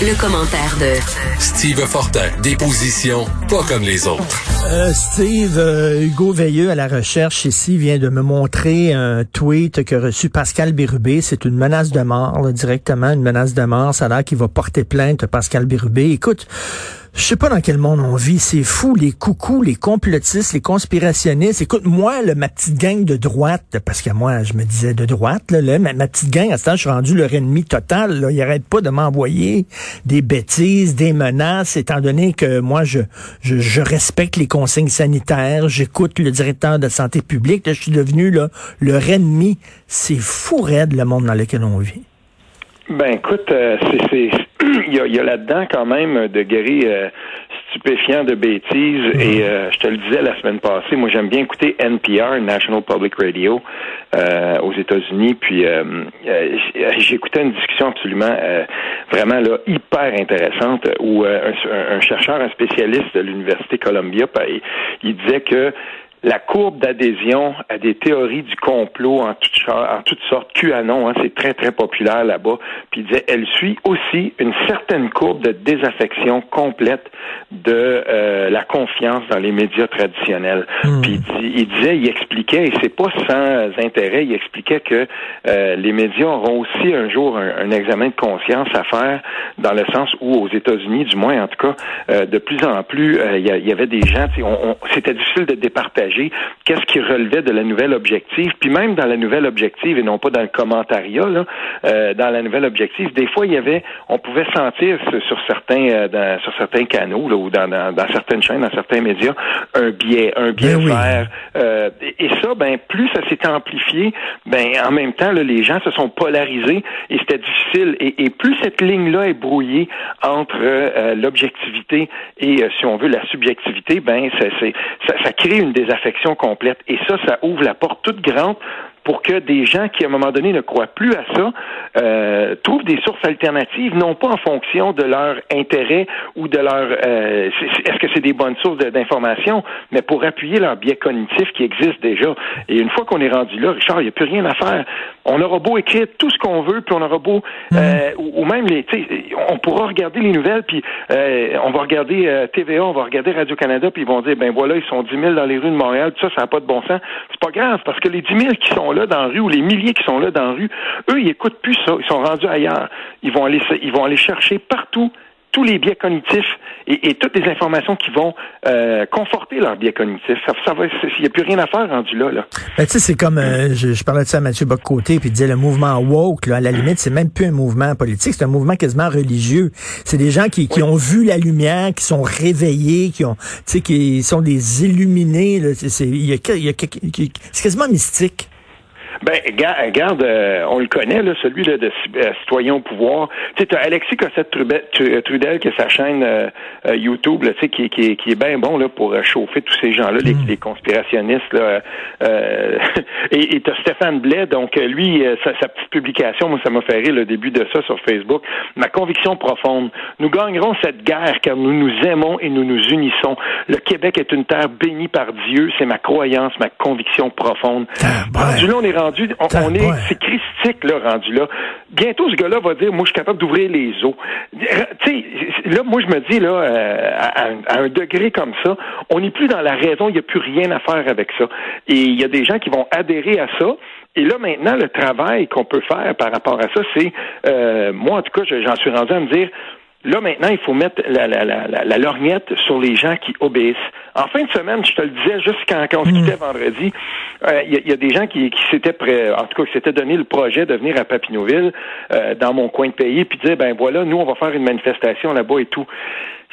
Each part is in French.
Le, commentaire de Steve Fortin, des positions pas comme les autres. Euh, Steve, euh, Hugo Veilleux à la recherche ici vient de me montrer un tweet que reçu Pascal Bérubé. C'est une menace de mort, directement une menace de mort. Ça a l'air qu'il va porter plainte Pascal Bérubé. Écoute, je sais pas dans quel monde on vit. C'est fou, les coucous, les complotistes, les conspirationnistes. Écoute, moi, là, ma petite gang de droite, parce que moi, je me disais de droite, là, ma, petite gang, à ce temps, je suis rendu leur ennemi total. Là. Ils n'arrêtent pas de m'envoyer des bêtises, des menaces, étant donné que moi, je, je, respecte les consignes sanitaires, j'écoute le directeur de santé publique. je suis devenu là, leur ennemi. C'est fou raide le monde dans lequel on vit. Ben écoute, euh, c'est il y a, y a là-dedans quand même de guérir euh, stupéfiant de bêtises mhm. et euh, je te le disais la semaine passée, moi j'aime bien écouter NPR, National Public Radio, aux États-Unis, puis j'écoutais une discussion absolument vraiment là hyper intéressante où un, un, chercheur, un spécialiste de l'université Columbia, ben, il disait que la courbe d'adhésion à des théories du complot en toutes, en toutes sortes, QAnon, hein, c'est très, très populaire là-bas. Puis il disait, elle suit aussi une certaine courbe de désaffection complète de euh, la confiance dans les médias traditionnels. Hmm. Puis il, disait, il expliquait, et c'est pas sans intérêt, il expliquait que euh, les médias auront aussi un jour un, examen de conscience à faire, dans le sens où aux États-Unis, du moins en tout cas, euh, de plus en plus, il y, avait des gens, c'était difficile de départager qu'est-ce qui relevait de la nouvelle objective, puis même dans la nouvelle objective et non pas dans le commentariat, là, euh, dans la nouvelle objective, des fois il y avait, on pouvait sentir sur certains, euh, sur certains canaux là, ou dans, dans, certaines chaînes, dans certains médias, un biais, un biais ben vert. Euh, et, ça, ben plus ça s'est amplifié, ben en même temps, là, les gens se sont polarisés et c'était difficile. Et, et, plus cette ligne-là est brouillée entre l'objectivité et, si on veut, la subjectivité, ben ça, ça, ça crée une Et ça, ça ouvre la porte toute grande pour que des gens qui, à un moment donné, ne croient plus à ça, euh, trouvent des sources alternatives, non pas en fonction de leur intérêt ou de leur... Euh, est-ce que c'est des bonnes sources d'information, mais pour appuyer leur biais cognitif qui existe déjà. Et une fois qu'on est rendu là, Richard, il n'y a plus rien à faire. On aura beau écrire tout ce qu'on veut, puis on aura beau... Mm. Euh, ou, même, les, on pourra regarder les nouvelles, puis euh, on va regarder euh, TVA, on va regarder Radio-Canada, puis ils vont dire, ben voilà, ils sont 10 000 dans les rues de Montréal, tout ça, ça n'a pas de bon sens. C'est pas grave, parce que les 10 000 qui sont là dans la rue ou les milliers qui sont là dans la rue, eux, ils écoutent plus ça. Ils sont rendus ailleurs. Ils vont aller, ils vont aller chercher partout tous les biais cognitifs et, toutes les informations qui vont euh, conforter leurs biais cognitifs. Ça, ça va, il n'y a plus rien à faire rendu là. là. Ben, tu sais, c'est comme, euh, je, parlais de ça à Mathieu Boccoté, puis il disait le mouvement woke, là, à la limite, c'est même plus un mouvement politique, c'est un mouvement quasiment religieux. C'est des gens qui, qui ont vu la lumière, qui sont réveillés, qui ont, tu sais, qui sont des illuminés. C'est, c'est, c'est quasiment mystique. Ben, regarde, euh, on le connaît, là, celui là, de euh, Citoyen au pouvoir. Tu sais, Alexis Cossette-Trudel qui a sa chaîne euh, YouTube, là, tu sais, qui, qui, qui est bien bon là, pour chauffer tous ces gens-là, les, mm. les, conspirationnistes. Là, et tu as Stéphane Blais, donc lui, sa, sa, petite publication, moi, ça m'a fait rire le début de ça sur Facebook. Ma conviction profonde, nous gagnerons cette guerre car nous nous aimons et nous nous unissons. Le Québec est une terre bénie par Dieu, c'est ma croyance, ma conviction profonde. Ah, on, est, c'est christique, là, rendu là. Bientôt, ce gars-là va dire, moi, je suis capable d'ouvrir les eaux. Tu sais, là, moi, je me dis, là, euh, à, un degré comme ça, on n'est plus dans la raison, il n'y a plus rien à faire avec ça. Et il y a des gens qui vont adhérer à ça. Et là, maintenant, le travail qu'on peut faire par rapport à ça, c'est, euh, moi, en tout cas, j'en suis rendu à me dire, Là, maintenant, il faut mettre la, la, la, la, lorgnette sur les gens qui obéissent. En fin de semaine, je te le disais, juste quand, on se hmm. quittait vendredi, euh, il y, a des gens qui, qui s'étaient prêts, en tout cas, qui s'étaient donné le projet de venir à Papineauville, euh, dans mon coin de pays, puis dire, ben voilà, nous, on va faire une manifestation là-bas et tout.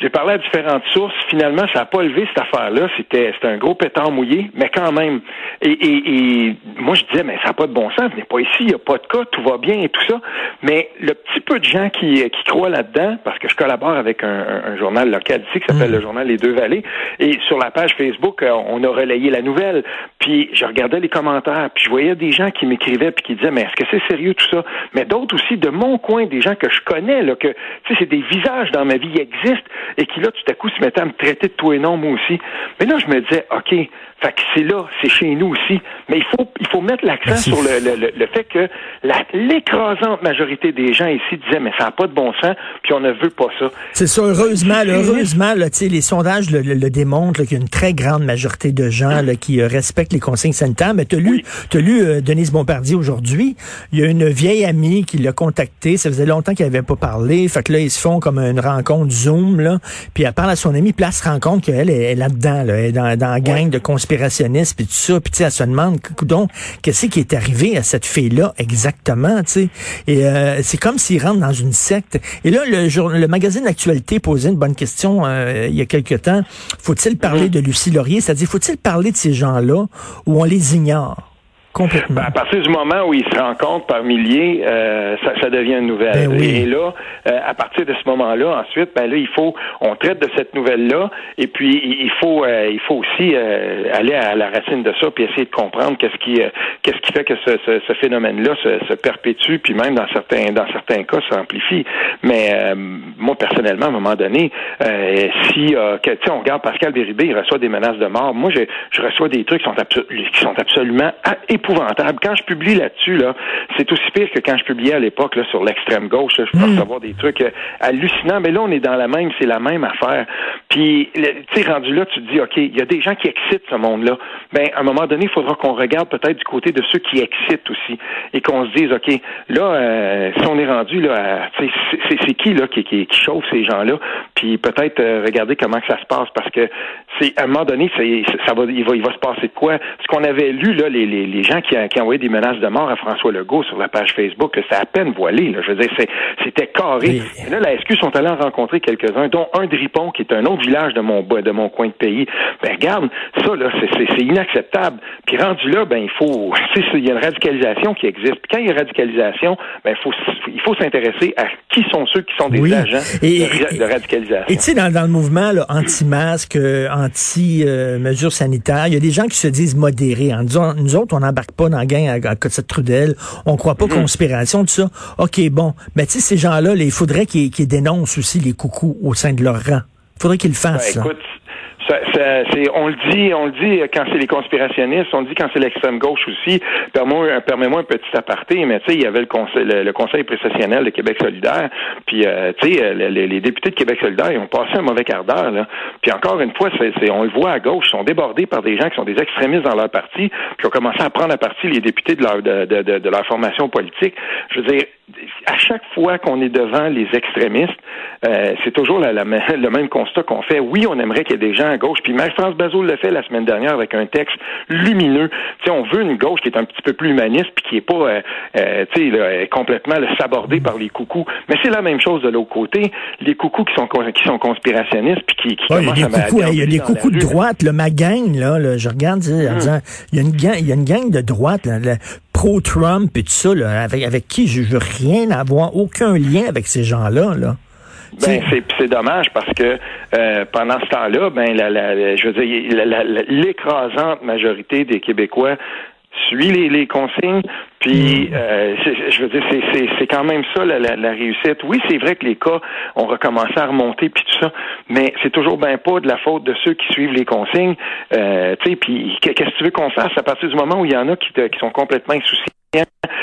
J'ai parlé à différentes sources. Finalement, ça n'a pas levé cette affaire-là. C'était, c'était un gros pétard mouillé, mais quand même. Et, et, et moi, je disais, mais ça n'a pas de bon sens. Venez pas ici, il n'y a pas de cas, tout va bien et tout ça. Mais le petit peu de gens qui, qui croient là-dedans, parce que je collabore avec un, un journal local ici qui s'appelle mm. le journal Les Deux Vallées, et sur la page Facebook, euh, on a relayé la nouvelle. Puis je regardais les commentaires, puis je voyais des gens qui m'écrivaient puis qui disaient, mais est-ce que c'est sérieux tout ça? Mais d'autres aussi de mon coin, des gens que je connais, là, que tu sais, c'est des visages dans ma vie qui existent et qui là, tout à coup, se mettait à me traiter de tout et non, moi aussi. Mais là, je me disais, OK, fait que c'est là, c'est chez nous aussi. Mais il faut, il faut mettre l'accent sur le, le, le, fait que l'écrasante majorité des gens ici disaient, mais ça n'a pas de bon sens, puis on ne veut pas ça. C'est ça, heureusement, heureusement, là, les sondages le, démontrent qu'il y a une très grande majorité de gens là, qui euh, respectent les consignes sanitaires. Mais tu as lu, as lu euh, Denise Bombardier aujourd'hui. Il y a une vieille amie qui l'a contacté. Ça faisait longtemps qu'elle avait pas parlé. Fait que là, ils se font comme une rencontre Zoom. Là. Puis elle parle à son amie, puis elle se rend compte qu'elle est, là-dedans. Là. Elle est dans, dans la gang de conspirationnistes, puis tout ça. Puis elle se demande, donc, qu'est-ce qui est arrivé à cette fille-là exactement? sais? Et euh, c'est comme s'ils rentrent dans une secte. Et là, le, le magazine Actualité posait une bonne question euh, il y a quelque temps. Faut-il parler mm-hmm. de Lucie Laurier? C'est-à-dire, faut-il parler de ces gens-là ou on les ignore? Ben, à partir du moment où ils se rencontrent par milliers, euh, ça, ça, devient une nouvelle. Ben et là, euh, à partir de ce moment-là, ensuite, ben là, il faut, on traite de cette nouvelle-là, et puis il faut, euh, il faut aussi aller à la racine de ça, puis essayer de comprendre qu'est-ce qui, qu'est-ce qui fait que ce, ce, ce phénomène-là se, se, perpétue, puis même dans certains, dans certains cas, s'amplifie. Mais moi, personnellement, à un moment donné, si, que, on regarde Pascal Béribé, il reçoit des menaces de mort. Moi, je, je reçois des trucs qui sont, qui sont absolument épouvantable. Quand je publie là-dessus, là, c'est aussi pire que quand je publiais à l'époque là, sur l'extrême gauche. je peux mm. avoir des trucs euh, hallucinants, mais là, on est dans la même, c'est la même affaire. Puis, tu sais, rendu là, tu te dis, OK, il y a des gens qui excitent ce monde-là. Ben, à un moment donné, il faudra qu'on regarde peut-être du côté de ceux qui excitent aussi et qu'on se dise, OK, là, euh, si on est rendu là, c'est qui là qui, qui, chauffe ces gens-là, puis peut-être euh, regarder comment que ça se passe parce que c'est à un moment donné, ça va, il va, il va se passer de quoi Ce qu'on avait lu là, les, les, les gens qui, qui envoyaient des menaces de mort à François Legault sur la page Facebook, c'est à peine voilé. Là. Je veux dire, c'était carré. Et là, la SQ sont allés en rencontrer quelques-uns, dont un Dripon, qui est un autre village de mon de mon coin de pays. Ben regarde, ça là, c'est inacceptable. Puis rendu là, ben il faut, il y a une radicalisation qui existe. Puis quand il y a une radicalisation, ben il faut il faut s'intéresser à qui sont ceux qui sont des agents de, radicalisation. Et tu sais, dans, le mouvement anti-masque, euh, anti-mesures sanitaires, il y a des gens qui se disent modérés en disant, nous autres, on n'embarque pas dans le gain à, à cette Trudel, on croit pas mm-hmm. conspiration, tout ça. OK, bon, mais tu sais, ces gens-là, il faudrait qu'ils dénoncent aussi les coucous au sein de leur rang. Il faudrait qu'ils le fassent. Ben, écoute, c'est, on le dit, on le dit quand c'est les conspirationnistes, on le dit quand c'est l'extrême gauche aussi. Permets-moi, un petit aparté, mais tu sais, il y avait le conseil, le, conseil précessionnel de Québec solidaire, puis euh, tu sais, les, députés de Québec solidaire, ils ont passé un mauvais quart d'heure. Là. Puis encore une fois, c'est, on le voit à gauche, ils sont débordés par des gens qui sont des extrémistes dans leur parti, puis ont commencé à prendre à partie les députés de leur de, de, de leur formation politique. Je veux dire, à chaque fois qu'on est devant les extrémistes, euh, c'est toujours la, le même constat qu'on fait. Oui, on aimerait qu'il y ait des gens à gauche. Puis Marie-France Bazot le fait la semaine dernière avec un texte lumineux. sais, on veut une gauche qui est un petit peu plus humaniste puis qui est pas euh, euh sais, complètement sabordée par les coucous. Mais c'est la même chose de l'autre côté. Les coucous qui sont qui sont conspirationnistes puis qui, qui y a des coucous, il y a des coucous de droite. Le, ma gang, là, je regarde, hum. il y a une gang, il y a une gang de droite. Là, pro-Trump et tout ça, là, avec, avec qui je veux rien avoir, aucun lien avec ces gens-là. Là. Ben, c'est dommage parce que euh, pendant ce temps-là, ben la, la, je veux dire, l'écrasante majorité des Québécois suit les, les consignes. Puis, mm. euh, je veux dire, c'est quand même ça la, la, réussite. Oui, c'est vrai que les cas ont recommencé à remonter puis tout ça, mais c'est toujours bien pas de la faute de ceux qui suivent les consignes. Euh, tu sais, puis qu'est-ce que tu veux qu'on fasse? À partir du moment où il y en a qui, qui sont complètement insouciés?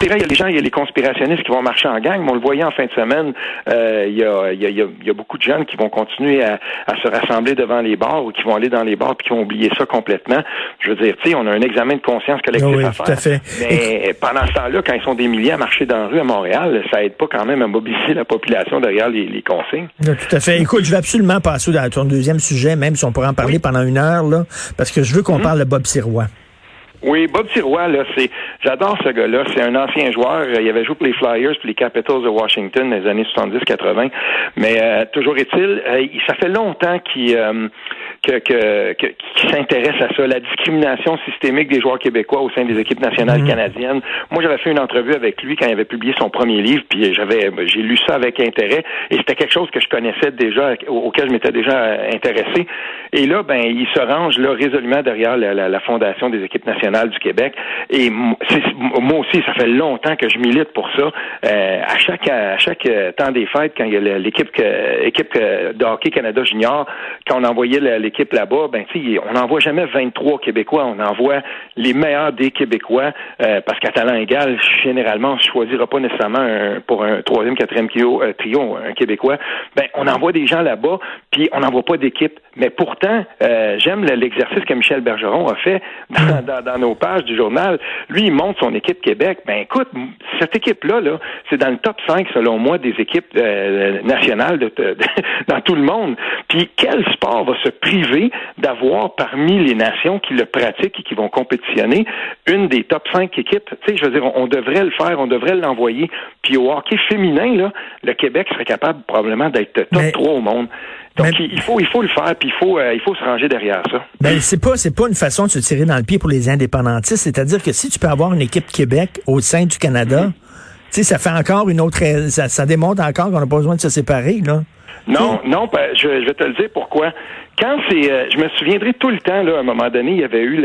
C'est vrai, il y a les gens, il y a les conspirationnistes qui vont marcher en gang, mais on le voyait en fin de semaine, euh, il, y a, il, y a, il, y a, beaucoup de jeunes qui vont continuer à, à, se rassembler devant les bars ou qui vont aller dans les bars puis qui vont oublier ça complètement. Je veux dire, tu sais, on a un examen de conscience collective oui, à faire. Tout à fait. Mais pendant ce temps-là, quand ils sont des milliers à marcher dans la rue à Montréal, ça aide pas quand même à mobiliser la population derrière les, les consignes. tout à fait. Écoute, je vais absolument passer à ton deuxième sujet, même si on pourrait en parler pendant une heure, là, parce que je veux qu'on mm-hmm. parle de Bob Sirois. Oui, Bob Sirois, là, c'est, j'adore ce gars-là. C'est un ancien joueur. Il avait joué pour les Flyers puis les Capitals de Washington dans les années 70-80. Mais euh, toujours est-il, euh, ça fait longtemps qu'il, euh, que, que, que, qui s'intéresse à ça, la discrimination systémique des joueurs québécois au sein des équipes nationales mhm. canadiennes. Moi, j'avais fait une entrevue avec lui quand il avait publié son premier livre, puis j'avais, j'ai lu ça avec intérêt, et c'était quelque chose que je connaissais déjà, auquel je m'étais déjà intéressé. Et là, ben, il se range là résolument derrière la, la, la fondation des équipes nationales du Québec. Et moi aussi, ça fait longtemps que je milite pour ça. Euh, à chaque à chaque euh, temps des fêtes, quand il y a l'équipe équipe de hockey Canada Junior, quand on envoyait les l'équipe là-bas, ben tu on n'envoie jamais 23 Québécois, on envoie les meilleurs des Québécois, euh, parce qu'à talent égal, généralement, on ne choisira pas nécessairement pour un troisième, quatrième trio, euh, trio un Québécois. Ben, on envoie des gens là-bas, puis on n'envoie pas d'équipe. Mais pourtant, euh, j'aime l'exercice que Michel Bergeron a fait dans, dans, nos pages du journal. Lui, il monte son équipe Québec. Ben écoute, cette équipe-là, là, c'est dans le top 5, selon moi, des équipes nationales de, dans tout le monde. Puis quel sport va se priver d'avoir parmi les nations qui le pratiquent et qui vont compétitionner une des top 5 équipes? Tu sais, je veux dire, on, devrait le faire, on devrait l'envoyer. Puis au hockey féminin, là, le Québec serait capable probablement d'être top 3 au monde. Donc il faut il faut le faire puis il faut euh, il faut se ranger derrière ça. Ben c'est pas c'est pas une façon de se tirer dans le pied pour les indépendantistes, c'est-à-dire que si tu peux avoir une équipe Québec au sein du Canada, sais ça fait encore une autre ça, ça démontre encore qu'on n'a pas besoin de se séparer là. Non, non, ben, je, vais te le dire pourquoi. Quand c'est, euh, je me souviendrai tout le temps, là, à un moment donné, il y avait eu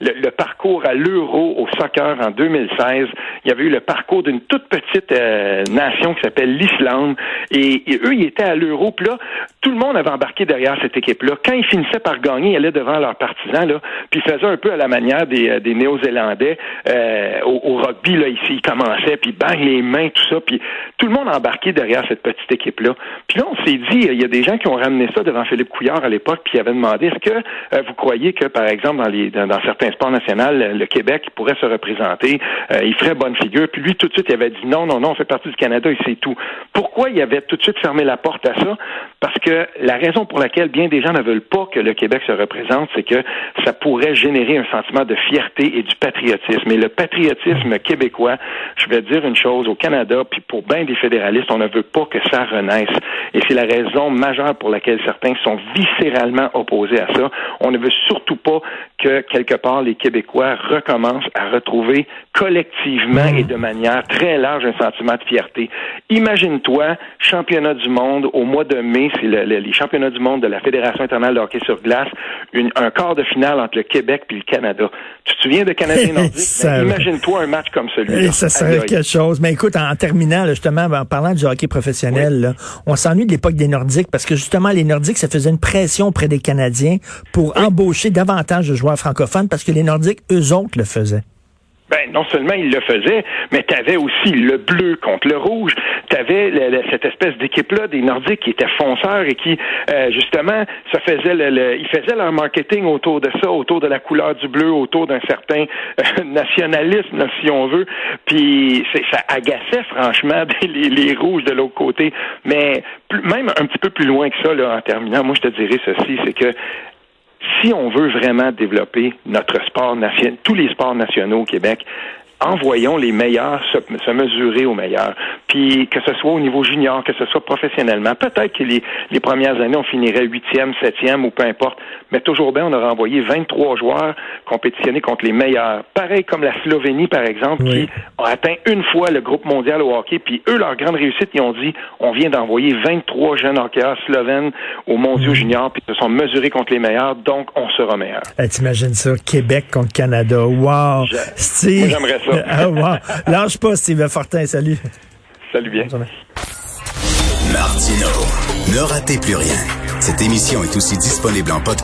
le, parcours à l'euro au soccer en 2016. Il y avait eu le parcours d'une toute petite euh, nation qui s'appelle l'Islande. Et, eux, ils étaient à l'euro. Puis là, tout le monde avait embarqué derrière cette équipe-là. Quand ils finissaient par gagner, ils allaient devant leurs partisans, là, puis ils faisaient un peu à la manière des, euh, des Néo-Zélandais au, rugby, là, ici. Ils commençaient, puis bang, les mains, tout ça. Puis tout le monde embarqué derrière cette petite équipe-là. Puis là, on s'est dit, il y a des gens qui ont ramené ça devant Philippe Couillard à l'époque puis il avait demandé est-ce que euh, vous croyez que, par exemple, dans, les, dans, certains sports nationaux, le Québec pourrait se représenter, euh, il ferait bonne figure. Puis lui, tout de suite, il avait dit non, non, non, on fait partie du Canada et c'est tout. Pourquoi il avait tout de suite fermé la porte à ça? Parce que la raison pour laquelle bien des gens ne veulent pas que le Québec se représente, c'est que ça pourrait générer un sentiment de fierté et du patriotisme. Et le patriotisme québécois, je vais dire une chose, au Canada, puis pour bien des fédéralistes, on ne veut pas que ça renaisse. Et c'est la raison majeure pour laquelle certains sont viscéralement opposé à ça. On ne veut surtout pas que, quelque part, les Québécois recommencent à retrouver collectivement et de manière très large un sentiment de fierté. Imagine-toi, championnat du monde au mois de mai, c'est les championnats du monde de la Fédération internationale de hockey sur glace, un quart de finale entre le Québec et le Canada. Tu te souviens de Canadien nordique? Ben, imagine-toi un match comme celui-là. Ça serait quelque chose. Mais écoute, en, terminant, justement, en parlant du hockey professionnel, on s'ennuie de l'époque des Nordiques parce que justement, les Nordiques, ça faisait une pression auprès des Canadiens pour embaucher davantage de joueurs francophones parce que les Nordiques, eux autres, le faisaient. Ben, non seulement ils le faisaient, mais tu aussi le bleu contre le rouge. Tu avais cette espèce d'équipe-là des Nordiques qui étaient fonceurs et qui, euh, justement, ça faisait le, ils faisaient leur marketing autour de ça, autour de la couleur du bleu, autour d'un certain euh, nationalisme, si on veut. Puis ça agaçait franchement les, les rouges de l'autre côté. Mais même un petit peu plus loin que ça, là, en terminant, moi je te dirais ceci, c'est que si on veut vraiment développer notre sport national, tous les sports nationaux au Québec, envoyons les meilleurs se, se, mesurer aux meilleurs. Puis que ce soit au niveau junior, que ce soit professionnellement, peut-être que les, les premières années, on finirait huitième, septième ou peu importe, mais toujours bien, on aurait envoyé 23 joueurs compétitionner contre les meilleurs. Pareil comme la Slovénie, par exemple, qui a atteint une fois le groupe mondial au hockey, puis eux, leur grande réussite, ils ont dit, on vient d'envoyer 23 jeunes hockeyeurs slovènes aux mondiaux juniors, puis ils se sont mesurés contre les meilleurs, donc on sera meilleur. Eh, T'imagines ça, Québec contre Canada, wow! J'aimerais ça. ah, wow. Lâche pas, Steve Fortin. Salut. Salut bien. Martino. Ne ratez plus rien. Cette émission est aussi disponible en podcast